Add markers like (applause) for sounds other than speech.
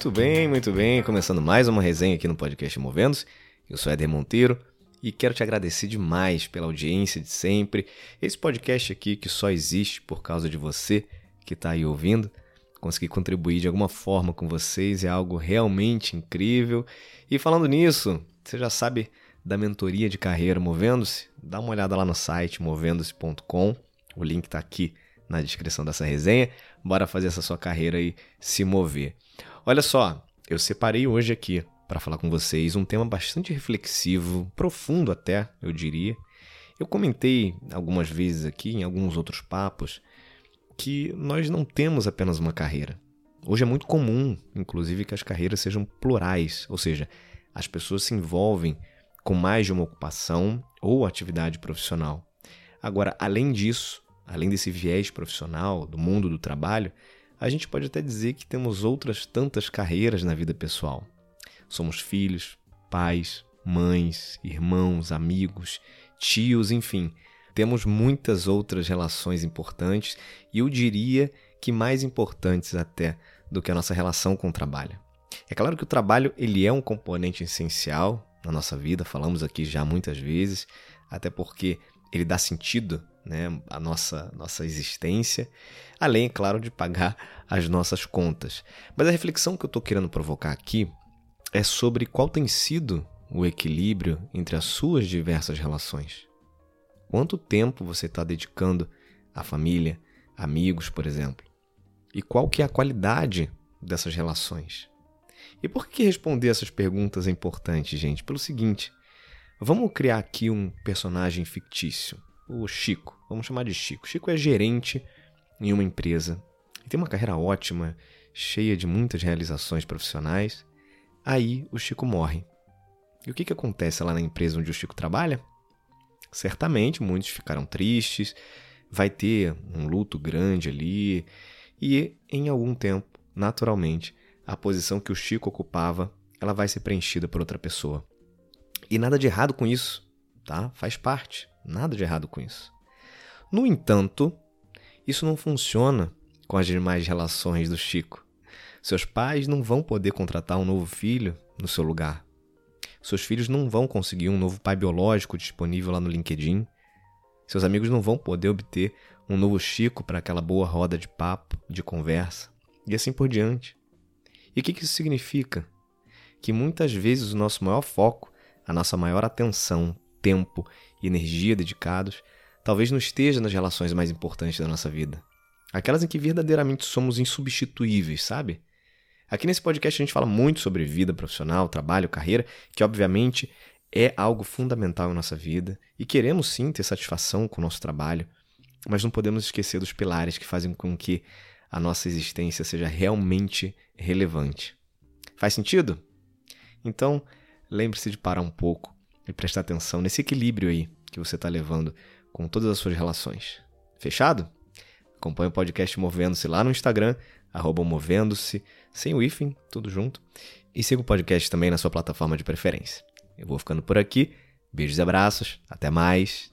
Muito bem, muito bem. Começando mais uma resenha aqui no podcast Movendo-se. Eu sou Éder Monteiro e quero te agradecer demais pela audiência de sempre. Esse podcast aqui que só existe por causa de você que está aí ouvindo. Conseguir contribuir de alguma forma com vocês é algo realmente incrível. E falando nisso, você já sabe da mentoria de carreira Movendo-se? Dá uma olhada lá no site movendo-se.com. O link está aqui na descrição dessa resenha. Bora fazer essa sua carreira aí se mover. Olha só, eu separei hoje aqui para falar com vocês um tema bastante reflexivo, profundo até, eu diria. Eu comentei algumas vezes aqui, em alguns outros papos, que nós não temos apenas uma carreira. Hoje é muito comum, inclusive, que as carreiras sejam plurais, ou seja, as pessoas se envolvem com mais de uma ocupação ou atividade profissional. Agora, além disso, além desse viés profissional do mundo do trabalho, a gente pode até dizer que temos outras tantas carreiras na vida pessoal. Somos filhos, pais, mães, irmãos, amigos, tios, enfim. Temos muitas outras relações importantes e eu diria que mais importantes até do que a nossa relação com o trabalho. É claro que o trabalho ele é um componente essencial na nossa vida, falamos aqui já muitas vezes, até porque ele dá sentido né, à nossa, nossa existência, além, é claro, de pagar (laughs) as nossas contas. Mas a reflexão que eu estou querendo provocar aqui é sobre qual tem sido o equilíbrio entre as suas diversas relações. Quanto tempo você está dedicando à família, amigos, por exemplo? E qual que é a qualidade dessas relações? E por que responder essas perguntas é importante, gente? Pelo seguinte, vamos criar aqui um personagem fictício o Chico. Vamos chamar de Chico. Chico é gerente em uma empresa e tem uma carreira ótima, cheia de muitas realizações profissionais. Aí o Chico morre. E o que, que acontece lá na empresa onde o Chico trabalha? Certamente muitos ficaram tristes, vai ter um luto grande ali, e em algum tempo, naturalmente, a posição que o Chico ocupava, ela vai ser preenchida por outra pessoa. E nada de errado com isso, tá? Faz parte. Nada de errado com isso. No entanto, isso não funciona com as demais relações do Chico. Seus pais não vão poder contratar um novo filho no seu lugar. Seus filhos não vão conseguir um novo pai biológico disponível lá no LinkedIn. Seus amigos não vão poder obter um novo Chico para aquela boa roda de papo, de conversa, e assim por diante. E o que isso significa? Que muitas vezes o nosso maior foco, a nossa maior atenção, tempo e energia dedicados, talvez não esteja nas relações mais importantes da nossa vida. Aquelas em que verdadeiramente somos insubstituíveis, sabe? Aqui nesse podcast a gente fala muito sobre vida profissional, trabalho, carreira, que obviamente é algo fundamental em nossa vida e queremos sim ter satisfação com o nosso trabalho, mas não podemos esquecer dos pilares que fazem com que a nossa existência seja realmente relevante. Faz sentido? Então, lembre-se de parar um pouco e prestar atenção nesse equilíbrio aí que você está levando com todas as suas relações. Fechado? Acompanhe o podcast Movendo-se lá no Instagram, Movendo-se, sem o hífen, tudo junto. E siga o podcast também na sua plataforma de preferência. Eu vou ficando por aqui. Beijos e abraços. Até mais.